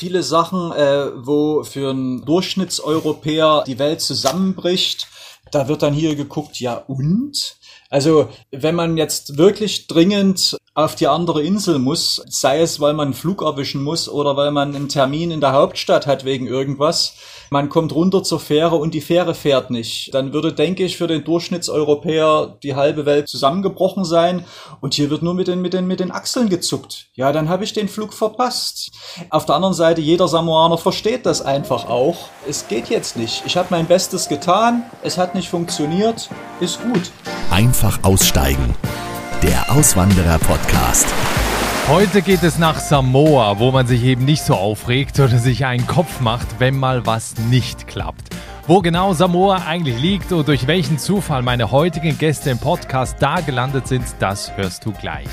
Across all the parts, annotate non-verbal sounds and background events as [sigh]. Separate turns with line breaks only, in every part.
viele Sachen, äh, wo für einen Durchschnittseuropäer die Welt zusammenbricht. Da wird dann hier geguckt, ja und? Also, wenn man jetzt wirklich dringend auf die andere Insel muss, sei es, weil man einen Flug erwischen muss oder weil man einen Termin in der Hauptstadt hat wegen irgendwas, man kommt runter zur Fähre und die Fähre fährt nicht, dann würde, denke ich, für den Durchschnittseuropäer die halbe Welt zusammengebrochen sein und hier wird nur mit den, mit den, mit den Achseln gezuckt. Ja, dann habe ich den Flug verpasst. Auf der anderen Seite, jeder Samoaner versteht das einfach auch. Es geht jetzt nicht. Ich habe mein Bestes getan, es hat nicht funktioniert, ist gut.
Einfach aussteigen. Der Auswanderer-Podcast.
Heute geht es nach Samoa, wo man sich eben nicht so aufregt oder sich einen Kopf macht, wenn mal was nicht klappt. Wo genau Samoa eigentlich liegt und durch welchen Zufall meine heutigen Gäste im Podcast da gelandet sind, das hörst du gleich.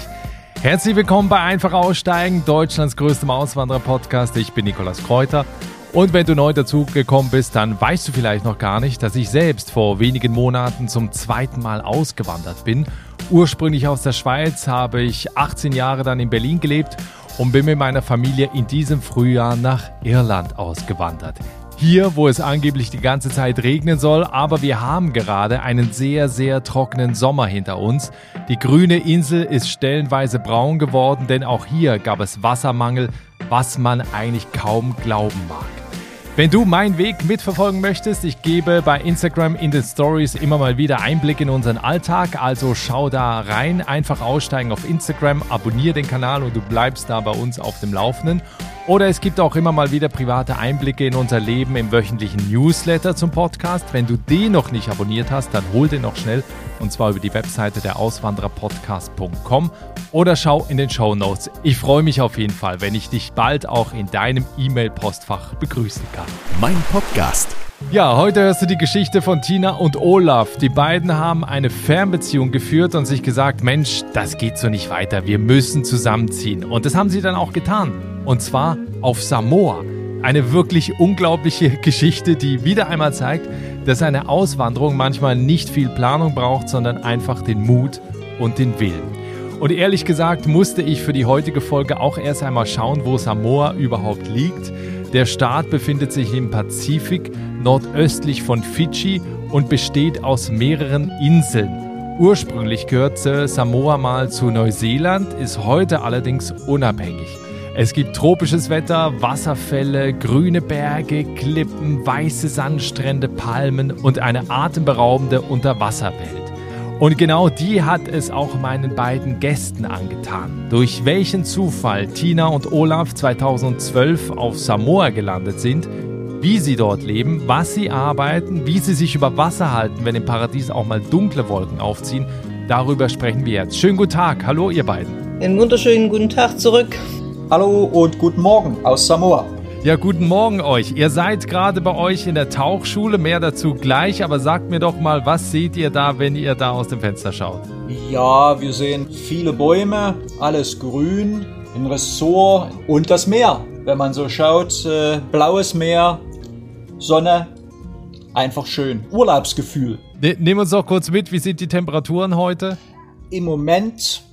Herzlich willkommen bei Einfach Aussteigen, Deutschlands größtem Auswanderer-Podcast. Ich bin Nikolas Kräuter. Und wenn du neu dazugekommen bist, dann weißt du vielleicht noch gar nicht, dass ich selbst vor wenigen Monaten zum zweiten Mal ausgewandert bin Ursprünglich aus der Schweiz habe ich 18 Jahre dann in Berlin gelebt und bin mit meiner Familie in diesem Frühjahr nach Irland ausgewandert. Hier, wo es angeblich die ganze Zeit regnen soll, aber wir haben gerade einen sehr, sehr trockenen Sommer hinter uns. Die grüne Insel ist stellenweise braun geworden, denn auch hier gab es Wassermangel, was man eigentlich kaum glauben mag. Wenn du meinen Weg mitverfolgen möchtest, ich gebe bei Instagram in den Stories immer mal wieder Einblick in unseren Alltag, also schau da rein, einfach aussteigen auf Instagram, abonniere den Kanal und du bleibst da bei uns auf dem Laufenden. Oder es gibt auch immer mal wieder private Einblicke in unser Leben im wöchentlichen Newsletter zum Podcast. Wenn du den noch nicht abonniert hast, dann hol den noch schnell und zwar über die Webseite der Auswandererpodcast.com oder schau in den Show Notes. Ich freue mich auf jeden Fall, wenn ich dich bald auch in deinem E-Mail-Postfach begrüßen kann.
Mein Podcast.
Ja, heute hörst du die Geschichte von Tina und Olaf. Die beiden haben eine Fernbeziehung geführt und sich gesagt, Mensch, das geht so nicht weiter, wir müssen zusammenziehen. Und das haben sie dann auch getan. Und zwar auf Samoa. Eine wirklich unglaubliche [laughs] Geschichte, die wieder einmal zeigt, dass eine Auswanderung manchmal nicht viel Planung braucht, sondern einfach den Mut und den Willen. Und ehrlich gesagt musste ich für die heutige Folge auch erst einmal schauen, wo Samoa überhaupt liegt. Der Staat befindet sich im Pazifik, nordöstlich von Fidschi und besteht aus mehreren Inseln. Ursprünglich gehörte Samoa mal zu Neuseeland, ist heute allerdings unabhängig. Es gibt tropisches Wetter, Wasserfälle, grüne Berge, Klippen, weiße Sandstrände, Palmen und eine atemberaubende Unterwasserwelt. Und genau die hat es auch meinen beiden Gästen angetan. Durch welchen Zufall Tina und Olaf 2012 auf Samoa gelandet sind, wie sie dort leben, was sie arbeiten, wie sie sich über Wasser halten, wenn im Paradies auch mal dunkle Wolken aufziehen, darüber sprechen wir jetzt. Schönen guten Tag, hallo ihr beiden.
Einen wunderschönen guten Tag zurück.
Hallo und guten Morgen aus Samoa.
Ja, guten Morgen euch. Ihr seid gerade bei euch in der Tauchschule, mehr dazu gleich, aber sagt mir doch mal, was seht ihr da, wenn ihr da aus dem Fenster schaut?
Ja, wir sehen viele Bäume, alles grün, ein Ressort und das Meer. Wenn man so schaut, äh, blaues Meer, Sonne, einfach schön. Urlaubsgefühl.
Ne, nehmen uns doch kurz mit, wie sind die Temperaturen heute?
Im Moment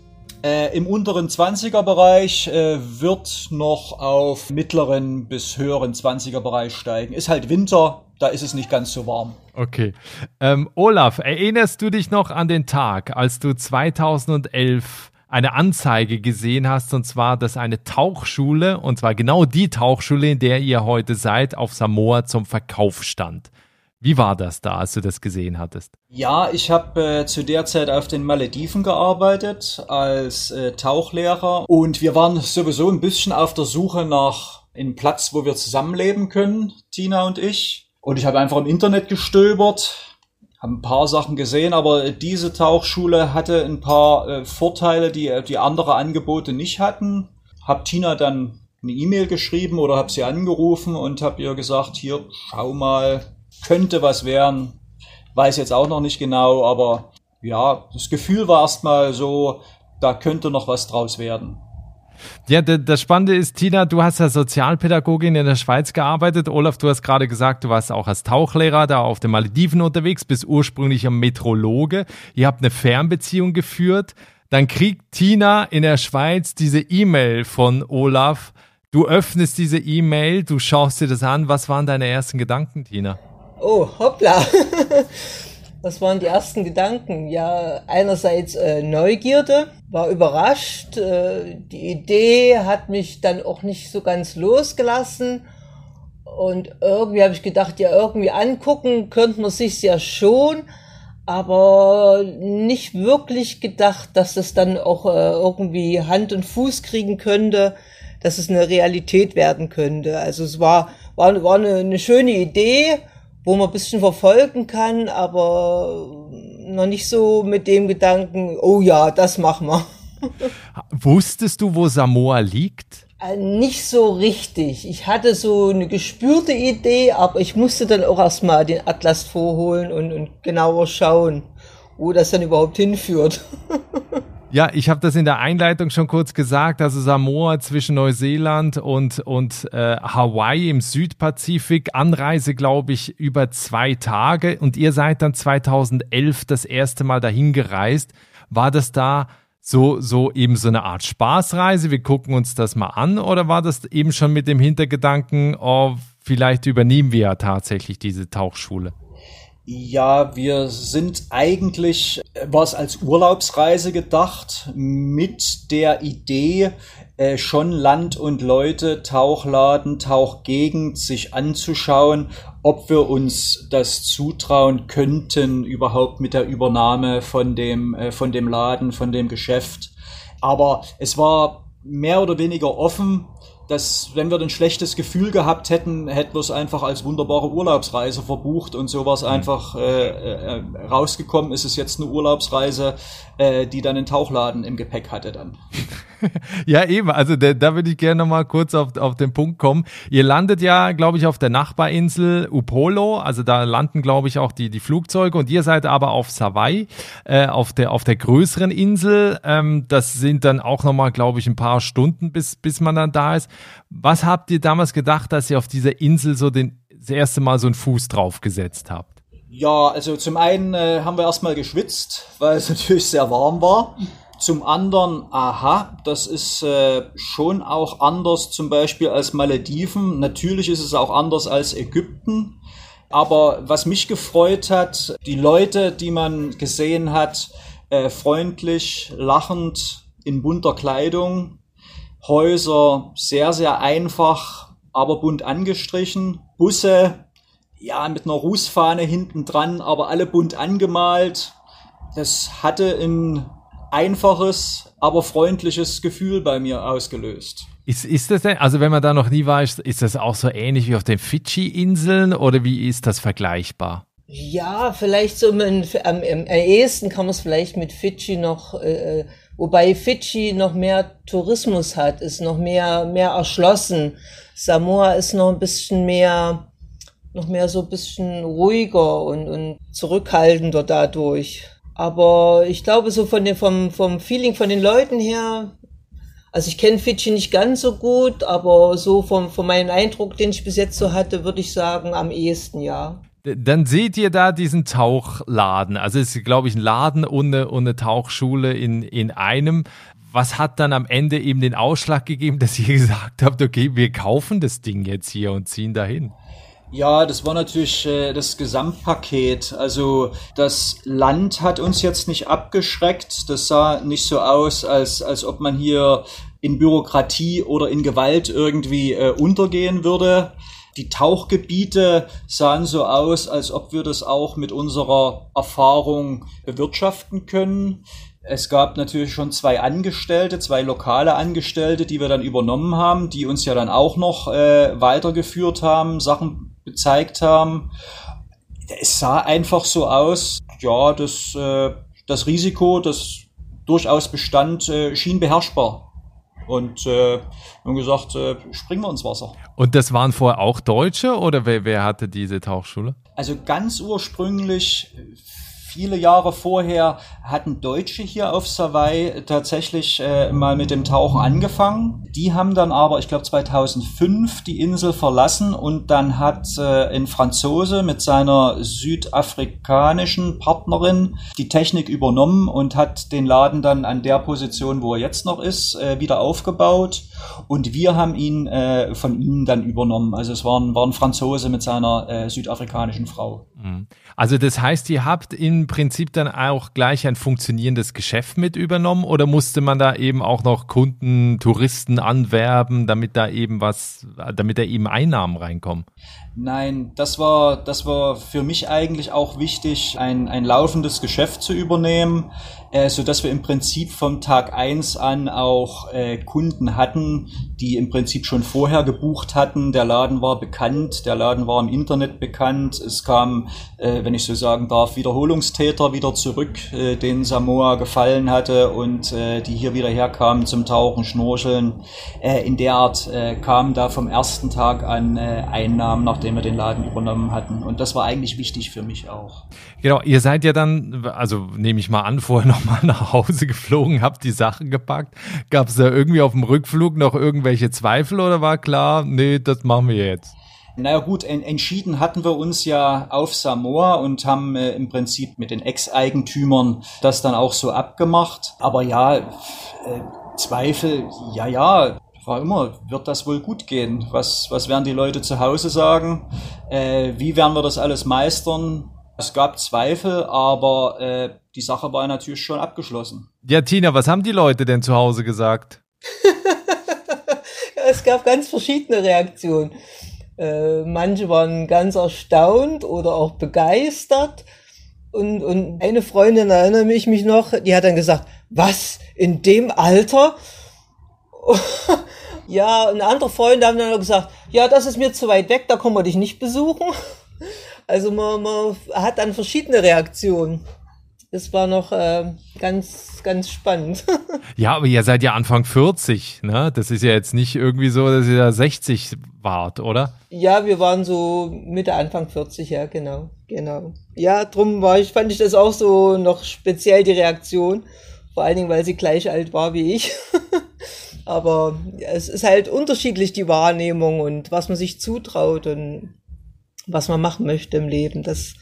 äh, Im unteren 20er Bereich äh, wird noch auf mittleren bis höheren 20er Bereich steigen. Ist halt Winter, da ist es nicht ganz so warm.
Okay. Ähm, Olaf, erinnerst du dich noch an den Tag, als du 2011 eine Anzeige gesehen hast, und zwar, dass eine Tauchschule, und zwar genau die Tauchschule, in der ihr heute seid, auf Samoa zum Verkauf stand? Wie war das da, als du das gesehen hattest?
Ja, ich habe äh, zu der Zeit auf den Malediven gearbeitet als äh, Tauchlehrer und wir waren sowieso ein bisschen auf der Suche nach einem Platz, wo wir zusammenleben können, Tina und ich. Und ich habe einfach im Internet gestöbert, habe ein paar Sachen gesehen, aber diese Tauchschule hatte ein paar äh, Vorteile, die die andere Angebote nicht hatten. Hab Tina dann eine E-Mail geschrieben oder habe sie angerufen und habe ihr gesagt, hier, schau mal, könnte was werden. Weiß jetzt auch noch nicht genau, aber ja, das Gefühl war erstmal so, da könnte noch was draus werden.
Ja, das Spannende ist, Tina, du hast ja Sozialpädagogin in der Schweiz gearbeitet. Olaf, du hast gerade gesagt, du warst auch als Tauchlehrer da auf den Malediven unterwegs, bist ursprünglich ein Metrologe. Ihr habt eine Fernbeziehung geführt. Dann kriegt Tina in der Schweiz diese E-Mail von Olaf, Du öffnest diese E-Mail, du schaust dir das an. Was waren deine ersten Gedanken, Tina?
Oh, hoppla. [laughs] Was waren die ersten Gedanken? Ja, einerseits äh, Neugierde, war überrascht. Äh, die Idee hat mich dann auch nicht so ganz losgelassen. Und irgendwie habe ich gedacht, ja, irgendwie angucken könnte man sich ja schon, aber nicht wirklich gedacht, dass das dann auch äh, irgendwie Hand und Fuß kriegen könnte, dass es eine Realität werden könnte. Also es war, war, war eine, eine schöne Idee wo man ein bisschen verfolgen kann, aber noch nicht so mit dem Gedanken, oh ja, das machen wir.
Wusstest du, wo Samoa liegt?
Äh, nicht so richtig. Ich hatte so eine gespürte Idee, aber ich musste dann auch erstmal den Atlas vorholen und, und genauer schauen, wo das dann überhaupt hinführt. [laughs]
Ja, ich habe das in der Einleitung schon kurz gesagt. Also Samoa zwischen Neuseeland und, und äh, Hawaii im Südpazifik. Anreise, glaube ich, über zwei Tage. Und ihr seid dann 2011 das erste Mal dahin gereist. War das da so, so eben so eine Art Spaßreise? Wir gucken uns das mal an. Oder war das eben schon mit dem Hintergedanken, oh, vielleicht übernehmen wir ja tatsächlich diese Tauchschule?
Ja, wir sind eigentlich, war es als Urlaubsreise gedacht, mit der Idee, äh, schon Land und Leute, Tauchladen, Tauchgegend sich anzuschauen, ob wir uns das zutrauen könnten, überhaupt mit der Übernahme von dem, äh, von dem Laden, von dem Geschäft. Aber es war mehr oder weniger offen dass wenn wir ein schlechtes Gefühl gehabt hätten, hätten wir es einfach als wunderbare Urlaubsreise verbucht und sowas mhm. einfach äh, äh, rausgekommen ist es jetzt eine Urlaubsreise, äh, die dann einen Tauchladen im Gepäck hatte dann. [laughs]
ja, eben, also da, da würde ich gerne nochmal kurz auf, auf den Punkt kommen. Ihr landet ja, glaube ich, auf der Nachbarinsel Upolo, also da landen, glaube ich, auch die, die Flugzeuge und ihr seid aber auf Savai, äh, auf, der, auf der größeren Insel. Ähm, das sind dann auch nochmal, glaube ich, ein paar Stunden, bis, bis man dann da ist. Was habt ihr damals gedacht, dass ihr auf dieser Insel so den, das erste Mal so einen Fuß drauf gesetzt habt?
Ja, also zum einen äh, haben wir erstmal geschwitzt, weil es [laughs] natürlich sehr warm war. Zum anderen, aha, das ist äh, schon auch anders zum Beispiel als Malediven. Natürlich ist es auch anders als Ägypten. Aber was mich gefreut hat, die Leute, die man gesehen hat, äh, freundlich, lachend, in bunter Kleidung, Häuser sehr, sehr einfach, aber bunt angestrichen. Busse, ja, mit einer Rußfahne hinten dran, aber alle bunt angemalt. Das hatte ein einfaches, aber freundliches Gefühl bei mir ausgelöst.
Ist, ist das denn, also wenn man da noch nie war, ist, ist das auch so ähnlich wie auf den Fidschi-Inseln oder wie ist das vergleichbar?
Ja, vielleicht so am, am, am ehesten kann man es vielleicht mit Fidschi noch äh, äh Wobei Fidschi noch mehr Tourismus hat, ist noch mehr, mehr erschlossen. Samoa ist noch ein bisschen mehr, noch mehr so ein bisschen ruhiger und, und zurückhaltender dadurch. Aber ich glaube, so von dem, vom, vom Feeling von den Leuten her, also ich kenne Fidschi nicht ganz so gut, aber so vom, von meinem Eindruck, den ich bis jetzt so hatte, würde ich sagen, am ehesten ja.
Dann seht ihr da diesen Tauchladen. Also es ist, glaube ich, ein Laden und eine, Tauchschule in, in einem. Was hat dann am Ende eben den Ausschlag gegeben, dass ihr [laughs] gesagt habt, okay, wir kaufen das Ding jetzt hier und ziehen dahin?
Ja, das war natürlich äh, das Gesamtpaket. Also das Land hat uns jetzt nicht abgeschreckt. Das sah nicht so aus, als, als ob man hier in Bürokratie oder in Gewalt irgendwie äh, untergehen würde. Die Tauchgebiete sahen so aus, als ob wir das auch mit unserer Erfahrung bewirtschaften können. Es gab natürlich schon zwei Angestellte, zwei lokale Angestellte, die wir dann übernommen haben, die uns ja dann auch noch äh, weitergeführt haben, Sachen gezeigt haben. Es sah einfach so aus, ja, das, äh, das Risiko, das durchaus bestand, äh, schien beherrschbar. Und äh, haben gesagt, äh, springen wir ins Wasser.
Und das waren vorher auch Deutsche oder wer, wer hatte diese Tauchschule?
Also ganz ursprünglich viele Jahre vorher hatten Deutsche hier auf Savoy tatsächlich äh, mal mit dem Tauchen angefangen. Die haben dann aber, ich glaube 2005 die Insel verlassen und dann hat äh, ein Franzose mit seiner südafrikanischen Partnerin die Technik übernommen und hat den Laden dann an der Position, wo er jetzt noch ist, äh, wieder aufgebaut. Und wir haben ihn äh, von ihnen dann übernommen. Also es war ein, war ein Franzose mit seiner äh, südafrikanischen Frau.
Mhm. Also das heißt, ihr habt Prinzip dann auch gleich ein funktionierendes Geschäft mit übernommen oder musste man da eben auch noch Kunden, Touristen anwerben, damit da eben was, damit da eben Einnahmen reinkommen?
Nein, das war, das war für mich eigentlich auch wichtig, ein, ein laufendes Geschäft zu übernehmen, äh, so dass wir im Prinzip vom Tag eins an auch äh, Kunden hatten, die im Prinzip schon vorher gebucht hatten. Der Laden war bekannt, der Laden war im Internet bekannt. Es kam, äh, wenn ich so sagen darf, Wiederholungstäter wieder zurück, äh, denen Samoa gefallen hatte und äh, die hier wieder herkamen zum Tauchen, Schnorcheln. Äh, in der Art äh, kamen da vom ersten Tag an äh, Einnahmen, nachdem wir den Laden übernommen hatten. Und das war eigentlich wichtig für mich auch.
Genau, ihr seid ja dann, also nehme ich mal an, vorher nochmal nach Hause geflogen, habt die Sachen gepackt. Gab es da irgendwie auf dem Rückflug noch irgendwelche Zweifel oder war klar, nee, das machen wir jetzt?
Naja gut, en entschieden hatten wir uns ja auf Samoa und haben äh, im Prinzip mit den Ex-Eigentümern das dann auch so abgemacht. Aber ja, äh, Zweifel, ja, ja, war immer, wird das wohl gut gehen? Was, was werden die Leute zu Hause sagen? Äh, wie werden wir das alles meistern? Es gab Zweifel, aber äh, die Sache war natürlich schon abgeschlossen.
Ja, Tina, was haben die Leute denn zu Hause gesagt? [laughs]
es gab ganz verschiedene Reaktionen. Äh, manche waren ganz erstaunt oder auch begeistert. Und, und eine Freundin erinnere mich mich noch, die hat dann gesagt, was, in dem Alter? [laughs] ja, und andere Freunde haben dann gesagt, ja, das ist mir zu weit weg, da kommen wir dich nicht besuchen. [laughs] Also man, man hat dann verschiedene Reaktionen. Das war noch äh, ganz, ganz spannend. [laughs]
ja, aber ihr seid ja Anfang 40, ne? Das ist ja jetzt nicht irgendwie so, dass ihr da 60 wart, oder?
Ja, wir waren so Mitte, Anfang 40, ja, genau, genau. Ja, drum war ich, fand ich das auch so noch speziell die Reaktion. Vor allen Dingen, weil sie gleich alt war wie ich. [laughs] aber es ist halt unterschiedlich die Wahrnehmung und was man sich zutraut und was man machen möchte im Leben. Das,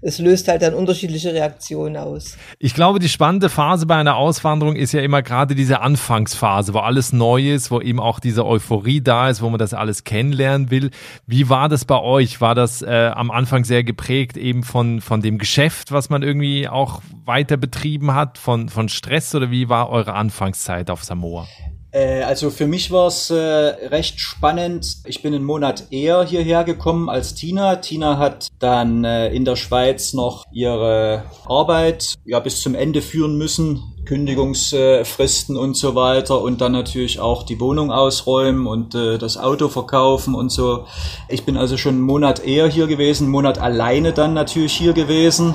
es löst halt dann unterschiedliche Reaktionen aus.
Ich glaube, die spannende Phase bei einer Auswanderung ist ja immer gerade diese Anfangsphase, wo alles neu ist, wo eben auch diese Euphorie da ist, wo man das alles kennenlernen will. Wie war das bei euch? War das äh, am Anfang sehr geprägt eben von, von dem Geschäft, was man irgendwie auch weiter betrieben hat, von, von Stress oder wie war eure Anfangszeit auf Samoa?
Äh, also für mich war es äh, recht spannend. Ich bin einen Monat eher hierher gekommen als Tina. Tina hat dann äh, in der Schweiz noch ihre Arbeit ja bis zum Ende führen müssen. Kündigungsfristen und so weiter und dann natürlich auch die Wohnung ausräumen und äh, das Auto verkaufen und so. Ich bin also schon einen Monat eher hier gewesen, einen Monat alleine dann natürlich hier gewesen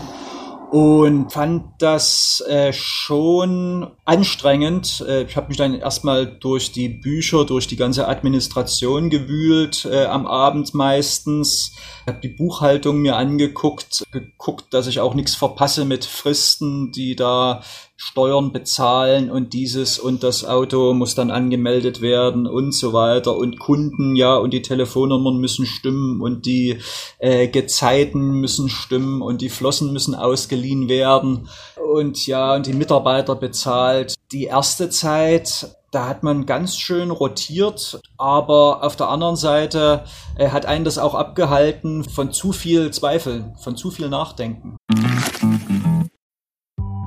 und fand das äh, schon anstrengend. Äh, ich habe mich dann erstmal durch die Bücher, durch die ganze Administration gewühlt, äh, am Abend meistens. habe die Buchhaltung mir angeguckt, geguckt, dass ich auch nichts verpasse mit Fristen, die da Steuern bezahlen und dieses und das Auto muss dann angemeldet werden und so weiter und Kunden, ja, und die Telefonnummern müssen stimmen und die äh, Gezeiten müssen stimmen und die Flossen müssen ausgeliehen werden und ja, und die Mitarbeiter bezahlt. Die erste Zeit da hat man ganz schön rotiert, aber auf der anderen Seite äh, hat einen das auch abgehalten von zu viel Zweifeln, von zu viel Nachdenken.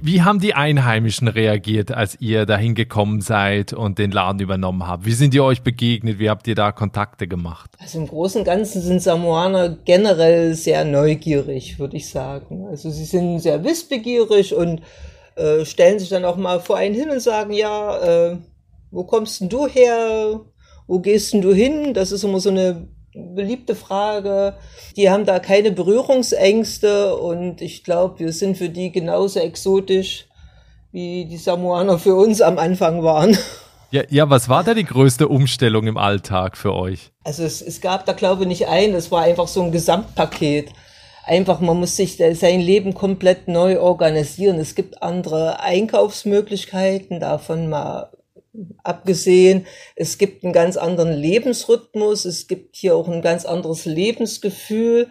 Wie haben die Einheimischen reagiert, als ihr dahin gekommen seid und den Laden übernommen habt? Wie sind ihr euch begegnet? Wie habt ihr da Kontakte gemacht?
Also im Großen und Ganzen sind Samoaner generell sehr neugierig, würde ich sagen. Also sie sind sehr wissbegierig und äh, stellen sich dann auch mal vor einen hin und sagen, ja, äh, wo kommst denn du her? Wo gehst denn du hin? Das ist immer so eine beliebte Frage. Die haben da keine Berührungsängste und ich glaube, wir sind für die genauso exotisch, wie die Samoaner für uns am Anfang waren. [laughs]
Ja, ja, was war da die größte Umstellung im Alltag für euch?
Also es, es gab da glaube ich nicht ein, es war einfach so ein Gesamtpaket. Einfach, man muss sich sein Leben komplett neu organisieren. Es gibt andere Einkaufsmöglichkeiten, davon mal abgesehen. Es gibt einen ganz anderen Lebensrhythmus. Es gibt hier auch ein ganz anderes Lebensgefühl.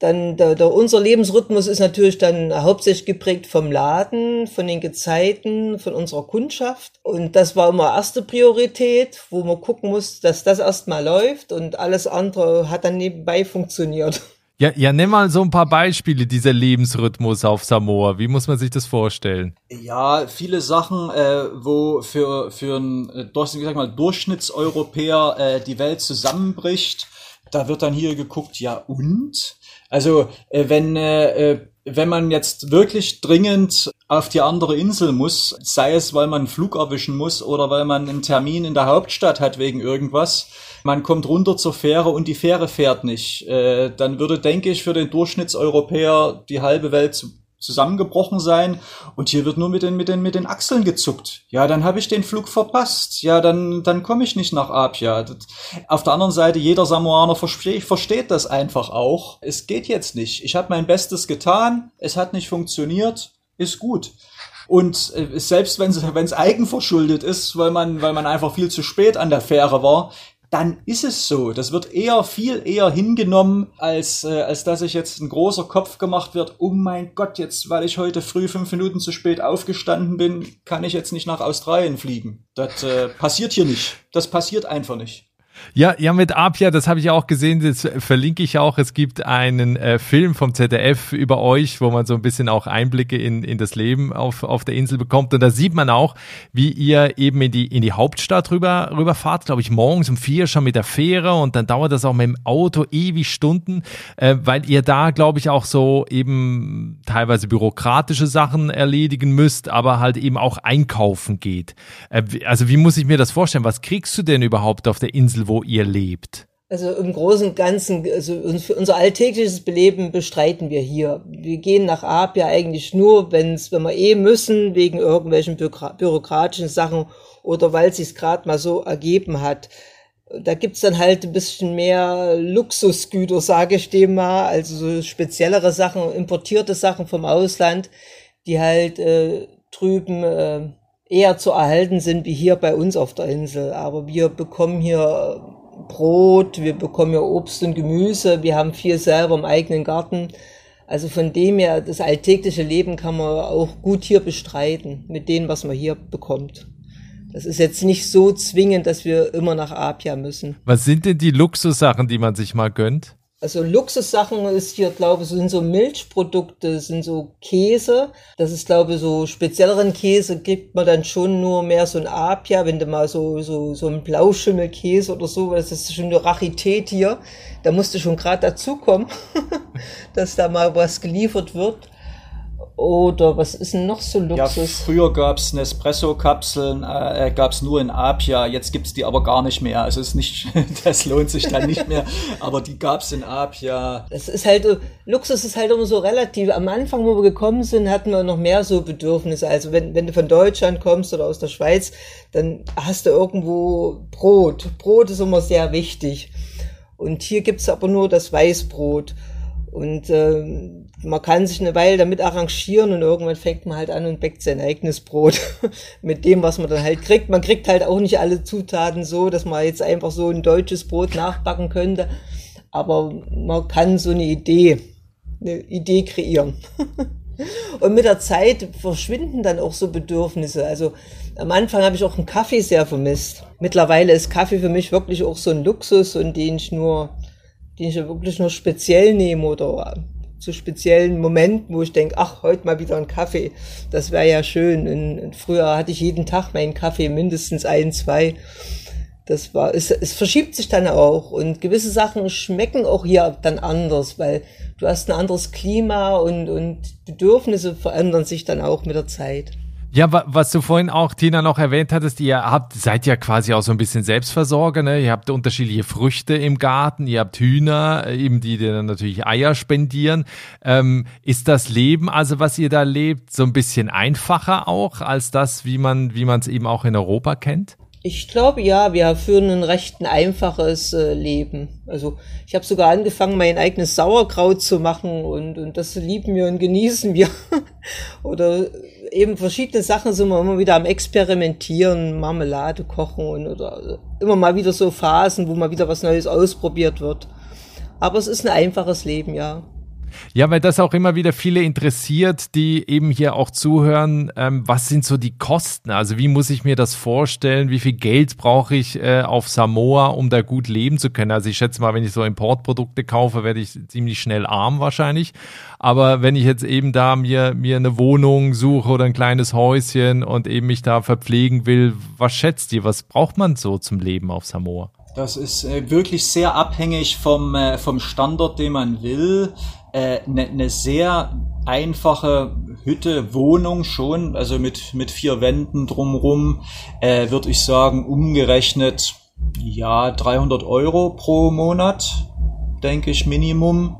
Dann der, der, unser Lebensrhythmus ist natürlich dann hauptsächlich geprägt vom Laden, von den Gezeiten, von unserer Kundschaft. Und das war immer erste Priorität, wo man gucken muss, dass das erstmal läuft und alles andere hat dann nebenbei funktioniert.
Ja, ja, nimm mal so ein paar Beispiele dieser Lebensrhythmus auf Samoa. Wie muss man sich das vorstellen?
Ja, viele Sachen, äh, wo für, für einen äh, durch, sag mal, Durchschnittseuropäer äh, die Welt zusammenbricht. Da wird dann hier geguckt, ja und? Also äh, wenn äh, äh, wenn man jetzt wirklich dringend auf die andere Insel muss, sei es, weil man einen Flug erwischen muss oder weil man einen Termin in der Hauptstadt hat wegen irgendwas, man kommt runter zur Fähre und die Fähre fährt nicht, äh, dann würde, denke ich, für den Durchschnittseuropäer die halbe Welt zusammengebrochen sein und hier wird nur mit den mit den mit den Achseln gezuckt. Ja, dann habe ich den Flug verpasst. Ja, dann dann komme ich nicht nach Apia. Auf der anderen Seite jeder Samoaner versteht, versteht das einfach auch. Es geht jetzt nicht. Ich habe mein Bestes getan, es hat nicht funktioniert, ist gut. Und äh, selbst wenn es eigenverschuldet ist, weil man weil man einfach viel zu spät an der Fähre war, dann ist es so. Das wird eher viel eher hingenommen, als, äh, als dass sich jetzt ein großer Kopf gemacht wird. Oh mein Gott, jetzt, weil ich heute früh fünf Minuten zu spät aufgestanden bin, kann ich jetzt nicht nach Australien fliegen. Das äh, passiert hier nicht. Das passiert einfach nicht.
Ja, ja, mit Apia, das habe ich auch gesehen, das verlinke ich auch. Es gibt einen äh, Film vom ZDF über euch, wo man so ein bisschen auch Einblicke in, in das Leben auf, auf der Insel bekommt. Und da sieht man auch, wie ihr eben in die, in die Hauptstadt rüber, rüberfahrt, glaube ich, morgens um vier schon mit der Fähre und dann dauert das auch mit dem Auto ewig Stunden, äh, weil ihr da, glaube ich, auch so eben teilweise bürokratische Sachen erledigen müsst, aber halt eben auch einkaufen geht. Äh, also wie muss ich mir das vorstellen? Was kriegst du denn überhaupt auf der Insel? Wo ihr lebt?
Also im Großen und Ganzen, also unser alltägliches Beleben bestreiten wir hier. Wir gehen nach Apia eigentlich nur, wenn's, wenn wir eh müssen, wegen irgendwelchen bürokratischen Sachen oder weil es sich gerade mal so ergeben hat. Da gibt's dann halt ein bisschen mehr Luxusgüter, sage ich dem mal, also so speziellere Sachen, importierte Sachen vom Ausland, die halt äh, drüben äh, eher zu erhalten sind wie hier bei uns auf der Insel. Aber wir bekommen hier Brot, wir bekommen hier Obst und Gemüse, wir haben viel selber im eigenen Garten. Also von dem her, das alltägliche Leben kann man auch gut hier bestreiten mit dem, was man hier bekommt. Das ist jetzt nicht so zwingend, dass wir immer nach Apia müssen.
Was sind denn die Luxussachen, die man sich mal gönnt?
Also Luxussachen ist hier, glaube ich, sind so Milchprodukte, sind so Käse. Das ist, glaube ich, so spezielleren Käse gibt man dann schon nur mehr so ein Apia, wenn du mal so, so, so ein Blauschimmelkäse oder so, das ist schon eine Rarität hier. Da musst du schon gerade dazukommen, [laughs] dass da mal was geliefert wird. Oder was ist denn noch so Luxus? Ja,
früher gab's Nespresso-Kapseln, äh, gab's nur in Apia, jetzt gibt's die aber gar nicht mehr. Also ist nicht, [laughs] das lohnt sich dann nicht mehr, aber die gab's in Apia.
Das ist halt, Luxus ist halt immer so relativ. Am Anfang, wo wir gekommen sind, hatten wir noch mehr so Bedürfnisse. Also wenn, wenn du von Deutschland kommst oder aus der Schweiz, dann hast du irgendwo Brot. Brot ist immer sehr wichtig. Und hier gibt's aber nur das Weißbrot. Und ähm, man kann sich eine Weile damit arrangieren und irgendwann fängt man halt an und bäckt sein eigenes Brot [laughs] mit dem, was man dann halt kriegt. Man kriegt halt auch nicht alle Zutaten so, dass man jetzt einfach so ein deutsches Brot nachbacken könnte. Aber man kann so eine Idee, eine Idee kreieren. [laughs] und mit der Zeit verschwinden dann auch so Bedürfnisse. Also am Anfang habe ich auch einen Kaffee sehr vermisst. Mittlerweile ist Kaffee für mich wirklich auch so ein Luxus und den ich nur die ich wirklich nur speziell nehme oder zu speziellen Momenten, wo ich denke, ach, heute mal wieder ein Kaffee. Das wäre ja schön. Und, früher hatte ich jeden Tag meinen Kaffee, mindestens ein, zwei. Das war, es, es verschiebt sich dann auch. Und gewisse Sachen schmecken auch hier dann anders, weil du hast ein anderes Klima und, und Bedürfnisse verändern sich dann auch mit der Zeit.
Ja, was du vorhin auch, Tina, noch erwähnt hattest, ihr habt, seid ja quasi auch so ein bisschen Selbstversorger, ne? Ihr habt unterschiedliche Früchte im Garten, ihr habt Hühner, eben die dir dann natürlich Eier spendieren. Ähm, ist das Leben, also was ihr da lebt, so ein bisschen einfacher auch als das, wie man, wie man es eben auch in Europa kennt?
Ich glaube ja, wir führen ein recht ein einfaches äh, Leben. Also ich habe sogar angefangen, mein eigenes Sauerkraut zu machen und, und das lieben wir und genießen wir. [laughs] oder eben verschiedene Sachen sind wir immer wieder am Experimentieren, Marmelade kochen und oder immer mal wieder so Phasen, wo mal wieder was Neues ausprobiert wird. Aber es ist ein einfaches Leben, ja.
Ja, weil das auch immer wieder viele interessiert, die eben hier auch zuhören. Ähm, was sind so die Kosten? Also wie muss ich mir das vorstellen? Wie viel Geld brauche ich äh, auf Samoa, um da gut leben zu können? Also ich schätze mal, wenn ich so Importprodukte kaufe, werde ich ziemlich schnell arm wahrscheinlich. Aber wenn ich jetzt eben da mir, mir eine Wohnung suche oder ein kleines Häuschen und eben mich da verpflegen will, was schätzt ihr? Was braucht man so zum Leben auf Samoa?
Das ist äh, wirklich sehr abhängig vom, äh, vom Standort, den man will eine äh, ne, ne sehr einfache Hütte, Wohnung schon, also mit, mit vier Wänden drumrum, äh, würde ich sagen, umgerechnet, ja, 300 Euro pro Monat, denke ich, Minimum.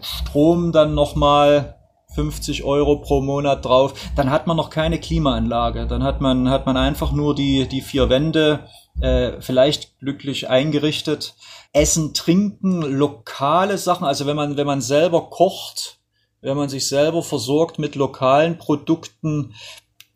Strom dann nochmal 50 Euro pro Monat drauf. Dann hat man noch keine Klimaanlage. Dann hat man, hat man einfach nur die, die vier Wände, äh, vielleicht glücklich eingerichtet. Essen, Trinken, lokale Sachen. Also wenn man, wenn man selber kocht, wenn man sich selber versorgt mit lokalen Produkten,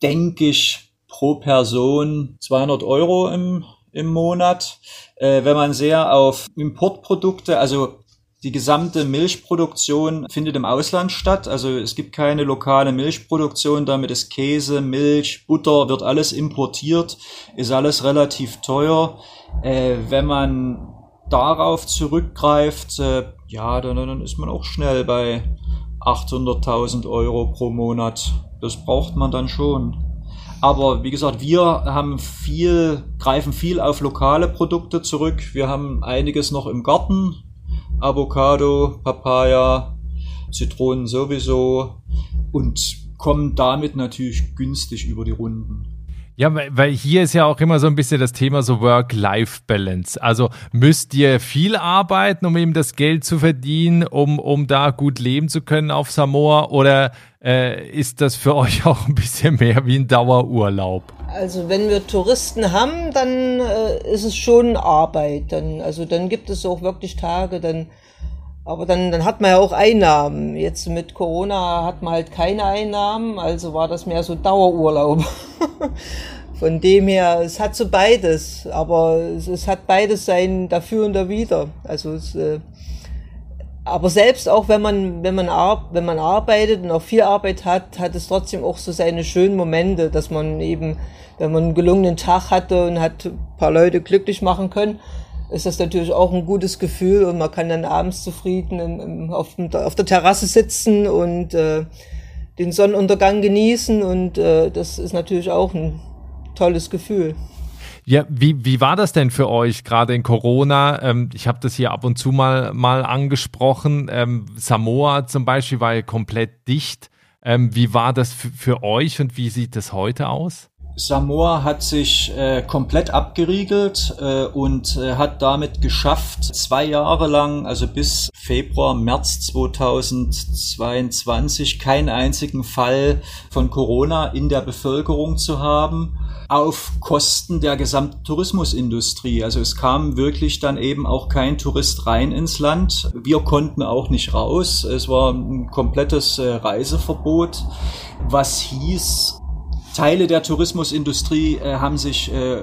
denke ich pro Person 200 Euro im, im Monat. Äh, wenn man sehr auf Importprodukte, also die gesamte Milchproduktion findet im Ausland statt. Also es gibt keine lokale Milchproduktion. Damit ist Käse, Milch, Butter, wird alles importiert, ist alles relativ teuer. Äh, wenn man darauf zurückgreift, äh, ja, dann, dann ist man auch schnell bei 800.000 Euro pro Monat. Das braucht man dann schon. Aber wie gesagt, wir haben viel, greifen viel auf lokale Produkte zurück. Wir haben einiges noch im Garten. Avocado, Papaya, Zitronen sowieso und kommen damit natürlich günstig über die Runden.
Ja, weil hier ist ja auch immer so ein bisschen das Thema so Work-Life-Balance. Also müsst ihr viel arbeiten, um eben das Geld zu verdienen, um, um da gut leben zu können auf Samoa? Oder äh, ist das für [laughs] euch auch ein bisschen mehr wie ein Dauerurlaub?
Also wenn wir Touristen haben, dann äh, ist es schon Arbeit. Dann, also dann gibt es auch wirklich Tage, dann aber dann, dann hat man ja auch Einnahmen. Jetzt mit Corona hat man halt keine Einnahmen, also war das mehr so Dauerurlaub. [laughs] Von dem her, es hat so beides, aber es, es hat beides sein dafür und dawider. Also es, äh, aber selbst auch wenn man, wenn man, wenn man arbeitet und auch viel Arbeit hat, hat es trotzdem auch so seine schönen Momente, dass man eben, wenn man einen gelungenen Tag hatte und hat ein paar Leute glücklich machen können, ist das natürlich auch ein gutes Gefühl und man kann dann abends zufrieden im, im, auf, auf, der Terrasse sitzen und äh, den Sonnenuntergang genießen und äh, das ist natürlich auch ein tolles Gefühl.
Ja, wie, wie war das denn für euch gerade in Corona? Ähm, ich habe das hier ab und zu mal, mal angesprochen. Ähm, Samoa zum Beispiel war ja komplett dicht. Ähm, wie war das für euch und wie sieht das heute aus?
Samoa hat sich äh, komplett abgeriegelt äh, und äh, hat damit geschafft, zwei Jahre lang, also bis Februar, März 2022, keinen einzigen Fall von Corona in der Bevölkerung zu haben auf Kosten der gesamten Tourismusindustrie. Also es kam wirklich dann eben auch kein Tourist rein ins Land. Wir konnten auch nicht raus. Es war ein komplettes äh, Reiseverbot, was hieß, Teile der Tourismusindustrie äh, haben sich äh,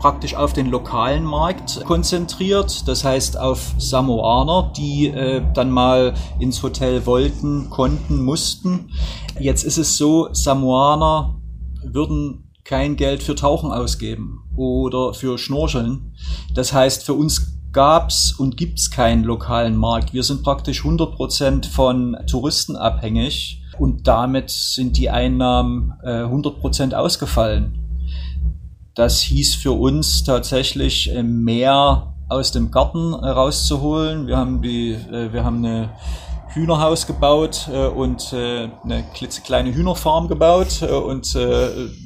praktisch auf den lokalen Markt konzentriert, das heißt auf Samoaner, die äh, dann mal ins Hotel wollten, konnten, mussten. Jetzt ist es so, Samoaner würden kein Geld für Tauchen ausgeben oder für Schnorcheln. Das heißt, für uns gab's und gibt's keinen lokalen Markt. Wir sind praktisch 100% von Touristen abhängig und damit sind die Einnahmen äh, 100% ausgefallen. Das hieß für uns tatsächlich äh, mehr aus dem Garten äh, rauszuholen. Wir haben die, äh, wir haben eine Hühnerhaus gebaut äh, und äh, eine klitzekleine Hühnerfarm gebaut äh, und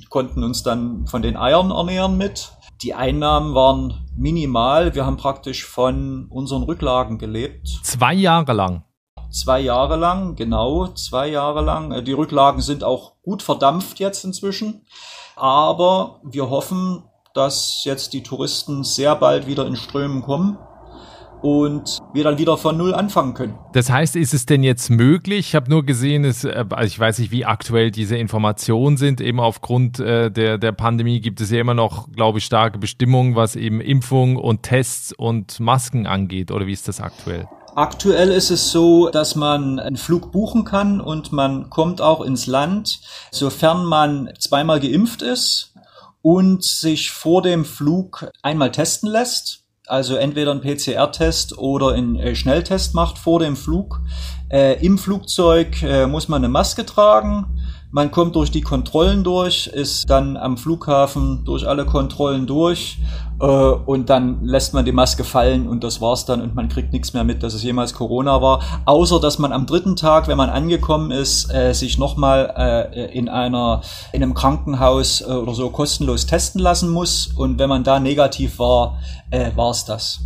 konnten uns dann von den Eiern ernähren mit. Die Einnahmen waren minimal. Wir haben praktisch von unseren Rücklagen gelebt.
Zwei Jahre lang.
Zwei Jahre lang, genau, zwei Jahre lang. Äh, Die Rücklagen sind auch gut verdampft jetzt inzwischen. Aber wir hoffen, dass jetzt die Touristen sehr bald wieder in Strömen kommen und wir dann wieder von Null anfangen können.
Das heißt, ist es denn jetzt möglich? Ich habe nur gesehen, es, äh, also ich weiß nicht, wie aktuell diese Informationen sind. Eben aufgrund äh, der, der Pandemie gibt es ja immer noch, glaube ich, starke Bestimmungen, was eben Impfung und Tests und Masken angeht. Oder wie ist das aktuell?
Aktuell ist es so, dass man einen Flug buchen kann und man kommt auch ins Land, sofern man zweimal geimpft ist und sich vor dem Flug einmal testen lässt. Also entweder einen PCR-Test oder einen äh, Schnelltest macht vor dem Flug. Äh, Im Flugzeug äh, muss man eine Maske tragen. Man kommt durch die Kontrollen durch, ist dann am Flughafen durch alle Kontrollen durch äh, und dann lässt man die Maske fallen und das war's dann und man kriegt nichts mehr mit, dass es jemals Corona war. Außer dass man am dritten Tag, wenn man angekommen ist, äh, sich nochmal äh, in einer in einem Krankenhaus äh, oder so kostenlos testen lassen muss und wenn man da negativ war, äh, war's das.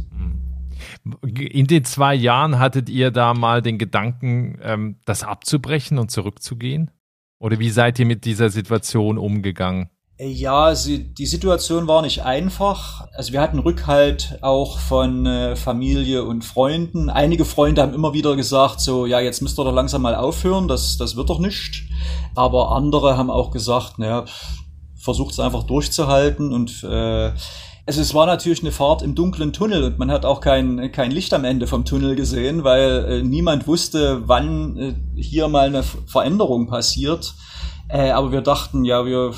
In den zwei Jahren hattet ihr da mal den Gedanken, ähm, das abzubrechen und zurückzugehen? Oder wie seid ihr mit dieser Situation umgegangen?
Ja, sie, die Situation war nicht einfach. Also wir hatten Rückhalt auch von äh, Familie und Freunden. Einige Freunde haben immer wieder gesagt, so, ja, jetzt müsst ihr doch langsam mal aufhören, das, das wird doch nicht. Aber andere haben auch gesagt, naja, versucht es einfach durchzuhalten und äh, also es war natürlich eine Fahrt im dunklen Tunnel und man hat auch kein, kein Licht am Ende vom Tunnel gesehen, weil äh, niemand wusste, wann äh, hier mal eine Veränderung passiert. Äh, aber wir dachten, ja, wir,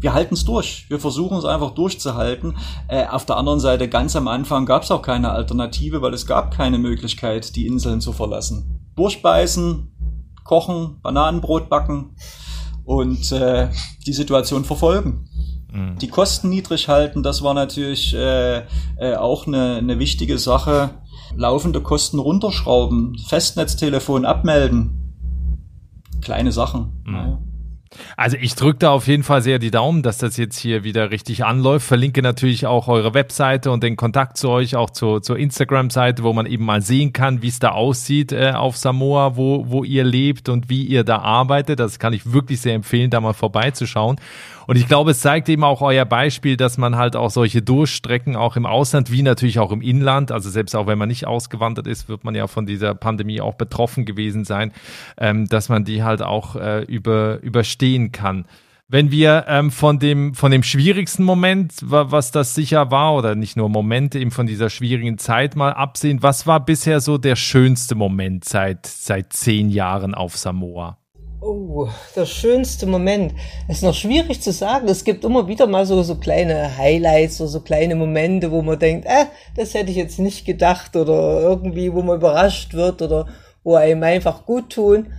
wir halten es durch. Wir versuchen es einfach durchzuhalten. Äh, auf der anderen Seite, ganz am Anfang gab es auch keine Alternative, weil es gab keine Möglichkeit, die Inseln zu verlassen. Durchbeißen, kochen, Bananenbrot backen und äh, die Situation verfolgen. Die Kosten niedrig halten, das war natürlich äh, äh, auch eine, eine wichtige Sache. Laufende Kosten runterschrauben, Festnetztelefon abmelden. Kleine Sachen. Ja.
Also ich drücke da auf jeden Fall sehr die Daumen, dass das jetzt hier wieder richtig anläuft. Verlinke natürlich auch eure Webseite und den Kontakt zu euch, auch zu, zur Instagram-Seite, wo man eben mal sehen kann, wie es da aussieht äh, auf Samoa, wo, wo ihr lebt und wie ihr da arbeitet. Das kann ich wirklich sehr empfehlen, da mal vorbeizuschauen. Und ich glaube, es zeigt eben auch euer Beispiel, dass man halt auch solche Durchstrecken auch im Ausland, wie natürlich auch im Inland, also selbst auch wenn man nicht ausgewandert ist, wird man ja von dieser Pandemie auch betroffen gewesen sein, ähm, dass man die halt auch äh, über, überstehen kann. Wenn wir ähm, von dem von dem schwierigsten Moment, wa was das sicher war, oder nicht nur Momente, eben von dieser schwierigen Zeit mal absehen, was war bisher so der schönste Moment seit seit zehn Jahren auf Samoa?
Oh, der schönste Moment. Ist noch schwierig zu sagen. Es gibt immer wieder mal so, so kleine Highlights oder so kleine Momente, wo man denkt, äh, das hätte ich jetzt nicht gedacht oder irgendwie, wo man überrascht wird oder wo einem einfach gut tun.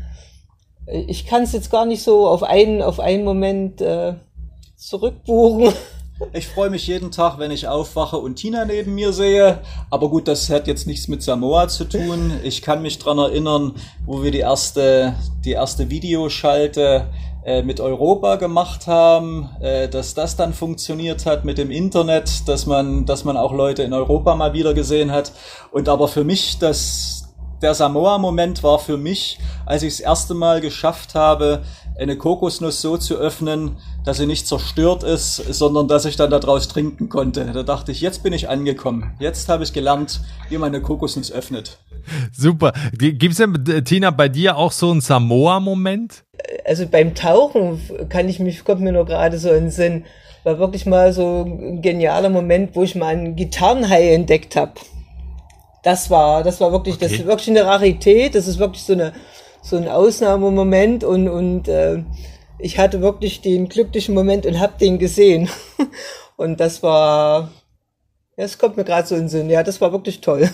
Ich kann es jetzt gar nicht so auf einen, auf einen Moment äh, zurückbuchen.
Ich freue mich jeden Tag, wenn ich aufwache und Tina neben mir sehe. Aber gut, das hat jetzt nichts mit Samoa zu tun. Ich kann mich dran erinnern, wo wir die erste, die erste Videoschalte äh, mit Europa gemacht haben, äh, dass das dann funktioniert hat mit dem Internet, dass man, dass man auch Leute in Europa mal wieder gesehen hat. Und aber für mich, das, der Samoa-Moment war für mich, als ich das erste Mal geschafft habe, eine Kokosnuss so zu öffnen, dass sie nicht zerstört ist, sondern dass ich dann daraus trinken konnte. Da dachte ich, jetzt bin ich angekommen. Jetzt habe ich gelernt, wie man eine Kokosnuss öffnet.
Super. Gibt's denn, äh, Tina, bei dir auch so einen Samoa-Moment?
Also beim Tauchen kann ich mich, kommt mir nur gerade so in den Sinn, war wirklich mal so ein genialer Moment, wo ich mal einen Gitarrenhai entdeckt habe. Das war, das war wirklich, okay. das ist wirklich eine Rarität, das ist wirklich so eine, so ein Ausnahmemoment und, und äh, ich hatte wirklich den glücklichen Moment und habe den gesehen. [laughs] und das war, ja, es kommt mir gerade so in den Sinn, ja, das war wirklich toll.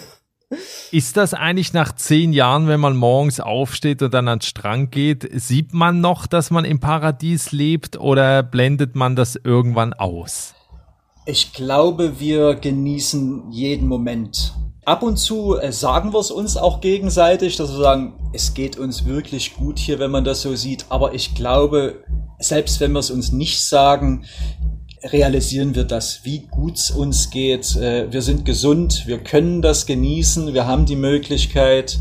Ist das eigentlich nach zehn Jahren, wenn man morgens aufsteht und dann ans Strand geht, sieht man noch, dass man im Paradies lebt oder blendet man das irgendwann aus?
Ich glaube, wir genießen jeden Moment. Ab und zu äh, sagen wir es uns auch gegenseitig, dass wir sagen, es geht uns wirklich gut hier, wenn man das so sieht. Aber ich glaube, selbst wenn wir es uns nicht sagen, realisieren wir das, wie gut es uns geht. Äh, wir sind gesund, wir können das genießen, wir haben die Möglichkeit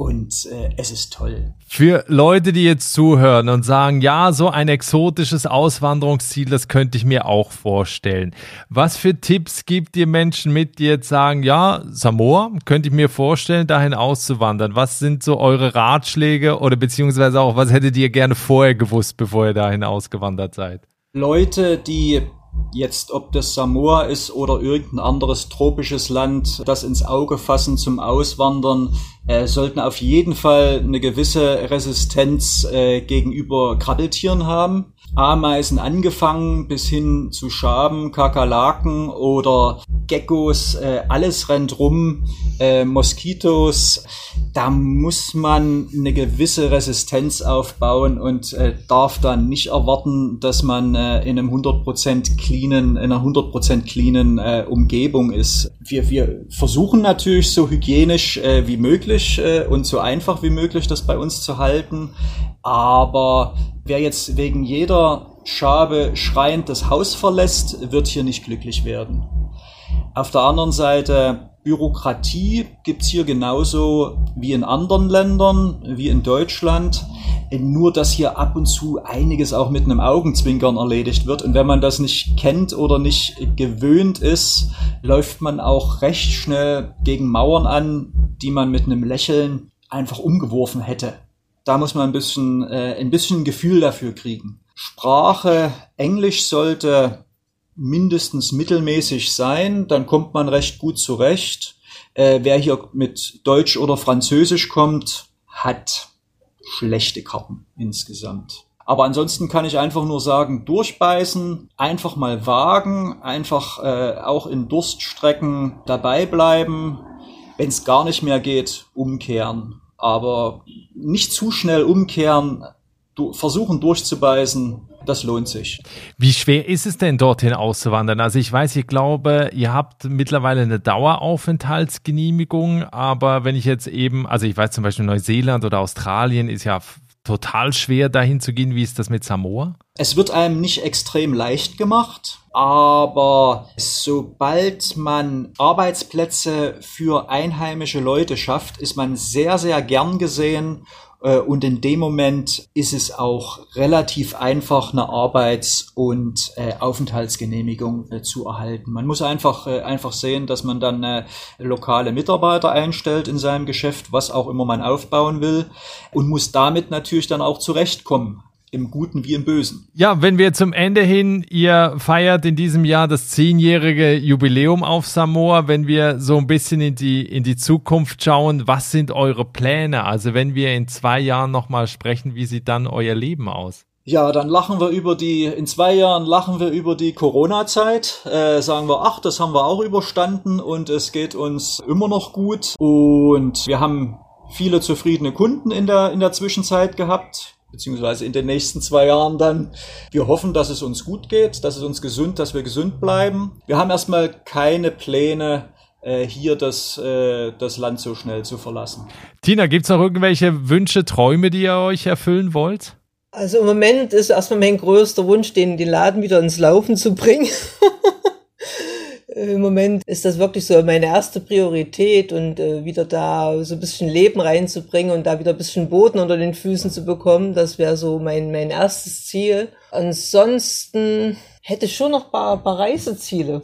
und äh, es ist toll.
Für Leute, die jetzt zuhören und sagen, ja, so ein exotisches Auswanderungsziel, das könnte ich mir auch vorstellen. Was für Tipps gibt ihr Menschen mit, die jetzt sagen, ja, Samoa, könnte ich mir vorstellen, dahin auszuwandern? Was sind so eure Ratschläge oder beziehungsweise auch, was hättet ihr gerne vorher gewusst, bevor ihr dahin ausgewandert seid?
Leute, die jetzt, ob das Samoa ist oder irgendein anderes tropisches Land, das ins Auge fassen zum Auswandern, äh, sollten auf jeden Fall eine gewisse Resistenz äh, gegenüber Krabbeltieren haben. Ameisen angefangen bis hin zu Schaben, Kakerlaken oder Geckos, äh, alles rennt rum, äh, Moskitos. Da muss man eine gewisse Resistenz aufbauen und äh, darf dann nicht erwarten, dass man äh, in einem 100% cleanen, in einer 100% cleanen äh, Umgebung ist. Wir, wir versuchen natürlich so hygienisch äh, wie möglich äh, und so einfach wie möglich das bei uns zu halten. Aber wer jetzt wegen jeder Schabe schreiend das Haus verlässt, wird hier nicht glücklich werden. Auf der anderen Seite, Bürokratie gibt's hier genauso wie in anderen Ländern, wie in Deutschland. Nur, dass hier ab und zu einiges auch mit einem Augenzwinkern erledigt wird. Und wenn man das nicht kennt oder nicht gewöhnt ist, läuft man auch recht schnell gegen Mauern an, die man mit einem Lächeln einfach umgeworfen hätte da muss man ein bisschen, äh, ein bisschen Gefühl dafür kriegen. Sprache, Englisch sollte mindestens mittelmäßig sein, dann kommt man recht gut zurecht. Äh, wer hier mit Deutsch oder Französisch kommt, hat schlechte Karten insgesamt. Aber ansonsten kann ich einfach nur sagen, durchbeißen, einfach mal wagen, einfach äh, auch in Durststrecken dabei bleiben. Wenn es gar nicht mehr geht, umkehren aber nicht zu schnell umkehren, du, versuchen durchzubeißen, das lohnt sich.
Wie schwer ist es denn dorthin auszuwandern? Also ich weiß, ich glaube, ihr habt mittlerweile eine Daueraufenthaltsgenehmigung, aber wenn ich jetzt eben, also ich weiß zum Beispiel Neuseeland oder Australien ist ja total schwer dahin zu gehen. Wie ist das mit Samoa?
Es wird einem nicht extrem leicht gemacht, aber sobald man Arbeitsplätze für einheimische Leute schafft, ist man sehr, sehr gern gesehen und in dem Moment ist es auch relativ einfach, eine Arbeits- und äh, Aufenthaltsgenehmigung äh, zu erhalten. Man muss einfach, äh, einfach sehen, dass man dann äh, lokale Mitarbeiter einstellt in seinem Geschäft, was auch immer man aufbauen will und muss damit natürlich dann auch zurechtkommen im Guten wie im Bösen.
Ja, wenn wir zum Ende hin, ihr feiert in diesem Jahr das zehnjährige Jubiläum auf Samoa, wenn wir so ein bisschen in die, in die Zukunft schauen, was sind eure Pläne? Also wenn wir in zwei Jahren nochmal sprechen, wie sieht dann euer Leben aus?
Ja, dann lachen wir über die, in zwei Jahren lachen wir über die Corona-Zeit, äh, sagen wir, ach, das haben wir auch überstanden und es geht uns immer noch gut und wir haben viele zufriedene Kunden in der, in der Zwischenzeit gehabt beziehungsweise in den nächsten zwei Jahren dann. Wir hoffen, dass es uns gut geht, dass es uns gesund, dass wir gesund bleiben. Wir haben erstmal keine Pläne, äh, hier das, äh, das Land so schnell zu verlassen.
Tina, gibt es noch irgendwelche Wünsche, Träume, die ihr euch erfüllen wollt?
Also im Moment ist erstmal mein größter Wunsch, den, den Laden wieder ins Laufen zu bringen. [laughs] Im Moment ist das wirklich so meine erste Priorität und äh, wieder da so ein bisschen Leben reinzubringen und da wieder ein bisschen Boden unter den Füßen zu bekommen. Das wäre so mein, mein erstes Ziel. Ansonsten hätte ich schon noch paar, paar Reiseziele.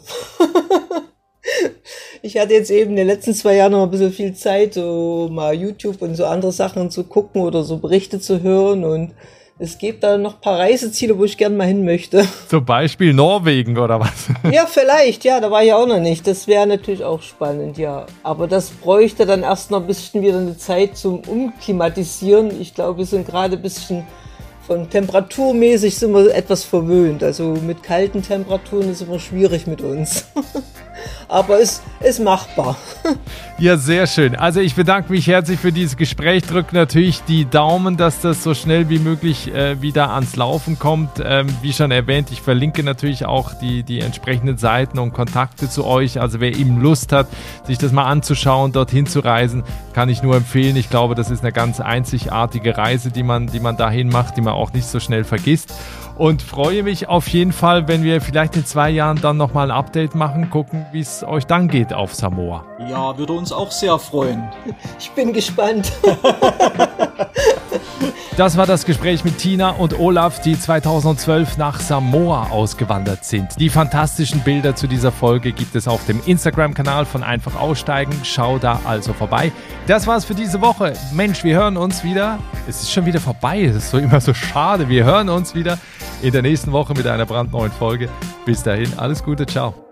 [laughs] ich hatte jetzt eben in den letzten zwei Jahren noch ein bisschen viel Zeit, so mal YouTube und so andere Sachen zu gucken oder so Berichte zu hören und es gibt da noch ein paar Reiseziele, wo ich gerne mal hin möchte. [laughs]
Zum Beispiel Norwegen oder was? [laughs]
Ja, vielleicht, ja, da war ich auch noch nicht. Das wäre natürlich auch spannend, ja. Aber das bräuchte dann erst noch ein bisschen wieder eine Zeit zum Umklimatisieren. Ich glaube, wir sind gerade ein bisschen von temperaturmäßig sind wir etwas verwöhnt. Also mit kalten Temperaturen ist immer schwierig mit uns. [laughs] Aber es ist machbar. [laughs]
Ja, sehr schön. Also ich bedanke mich herzlich für dieses Gespräch. Drücke natürlich die Daumen, dass das so schnell wie möglich äh, wieder ans Laufen kommt. Ähm, wie schon erwähnt, ich verlinke natürlich auch die, die entsprechenden Seiten und Kontakte zu euch. Also wer eben Lust hat, sich das mal anzuschauen, dorthin zu reisen, kann ich nur empfehlen. Ich glaube, das ist eine ganz einzigartige Reise, die man, die man dahin macht, die man auch nicht so schnell vergisst und freue mich auf jeden Fall, wenn wir vielleicht in zwei Jahren dann nochmal ein Update machen, gucken, wie es euch dann geht auf Samoa.
Ja, würde uns auch sehr freuen. [laughs]
Ich bin gespannt. [laughs]
Das war das Gespräch mit Tina und Olaf, die 2012 nach Samoa ausgewandert sind. Die fantastischen Bilder zu dieser Folge gibt es auf dem Instagram-Kanal von Einfach Aussteigen. Schau da also vorbei. Das war's für diese Woche. Mensch, wir hören uns wieder. Es ist schon wieder vorbei. Es ist so immer so schade. Wir hören uns wieder in der nächsten Woche mit einer brandneuen Folge. Bis dahin, alles Gute, ciao.